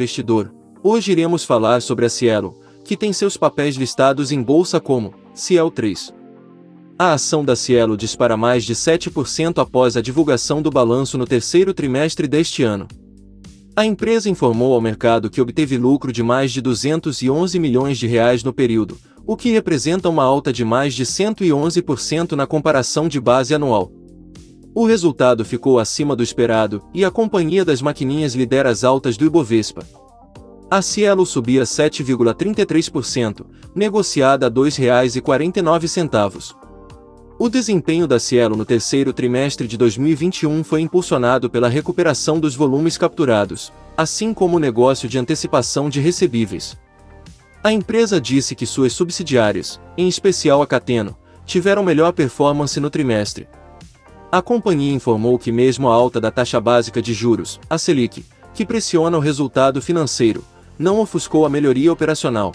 investidor. Hoje iremos falar sobre a Cielo, que tem seus papéis listados em bolsa como Ciel 3. A ação da Cielo dispara mais de 7% após a divulgação do balanço no terceiro trimestre deste ano. A empresa informou ao mercado que obteve lucro de mais de 211 milhões de reais no período, o que representa uma alta de mais de 111% na comparação de base anual. O resultado ficou acima do esperado e a companhia das maquininhas lidera as altas do Ibovespa. A Cielo subia 7,33%, negociada a R$ 2,49. O desempenho da Cielo no terceiro trimestre de 2021 foi impulsionado pela recuperação dos volumes capturados, assim como o negócio de antecipação de recebíveis. A empresa disse que suas subsidiárias, em especial a Cateno, tiveram melhor performance no trimestre. A companhia informou que mesmo a alta da taxa básica de juros, a Selic, que pressiona o resultado financeiro, não ofuscou a melhoria operacional.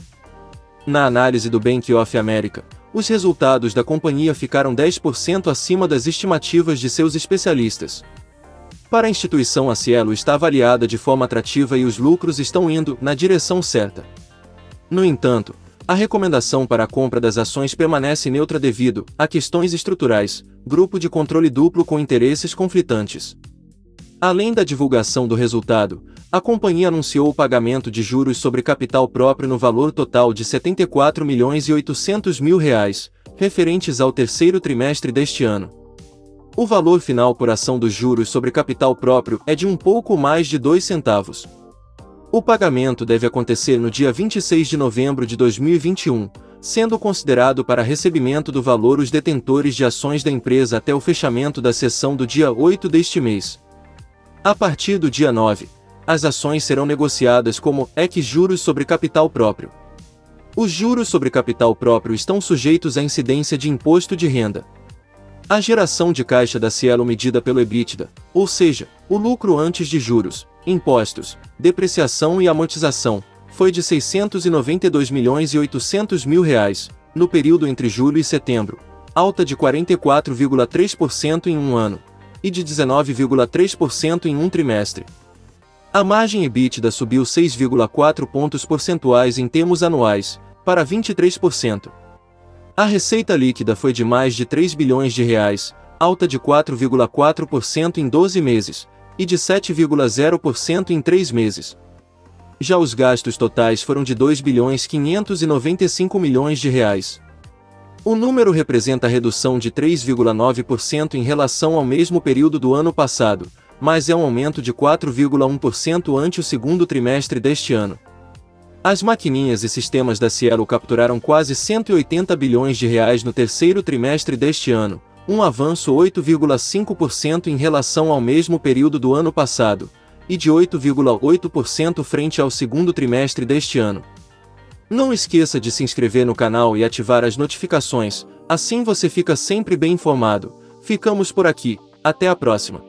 Na análise do Bank of America, os resultados da companhia ficaram 10% acima das estimativas de seus especialistas. Para a instituição, a Cielo está avaliada de forma atrativa e os lucros estão indo na direção certa. No entanto, a recomendação para a compra das ações permanece neutra devido a questões estruturais, grupo de controle duplo com interesses conflitantes. Além da divulgação do resultado, a companhia anunciou o pagamento de juros sobre capital próprio no valor total de 74 milhões e 800 mil reais, referentes ao terceiro trimestre deste ano. O valor final por ação dos juros sobre capital próprio é de um pouco mais de 2 centavos. O pagamento deve acontecer no dia 26 de novembro de 2021, sendo considerado para recebimento do valor os detentores de ações da empresa até o fechamento da sessão do dia 8 deste mês. A partir do dia 9, as ações serão negociadas como ex juros sobre capital próprio. Os juros sobre capital próprio estão sujeitos à incidência de imposto de renda. A geração de caixa da Cielo medida pelo EBITDA, ou seja, o lucro antes de juros, impostos, depreciação e amortização, foi de 692 milhões e 800 mil reais, no período entre julho e setembro, alta de 44,3% em um ano, e de 19,3% em um trimestre. A margem EBITDA subiu 6,4 pontos percentuais em termos anuais, para 23%. A receita líquida foi de mais de 3 bilhões de reais, alta de 4,4% em 12 meses, e de 7,0% em 3 meses. Já os gastos totais foram de 2 bilhões 595 milhões de reais. O número representa redução de 3,9% em relação ao mesmo período do ano passado, mas é um aumento de 4,1% ante o segundo trimestre deste ano. As maquininhas e sistemas da Cielo capturaram quase 180 bilhões de reais no terceiro trimestre deste ano, um avanço 8,5% em relação ao mesmo período do ano passado, e de 8,8% frente ao segundo trimestre deste ano. Não esqueça de se inscrever no canal e ativar as notificações, assim você fica sempre bem informado. Ficamos por aqui, até a próxima!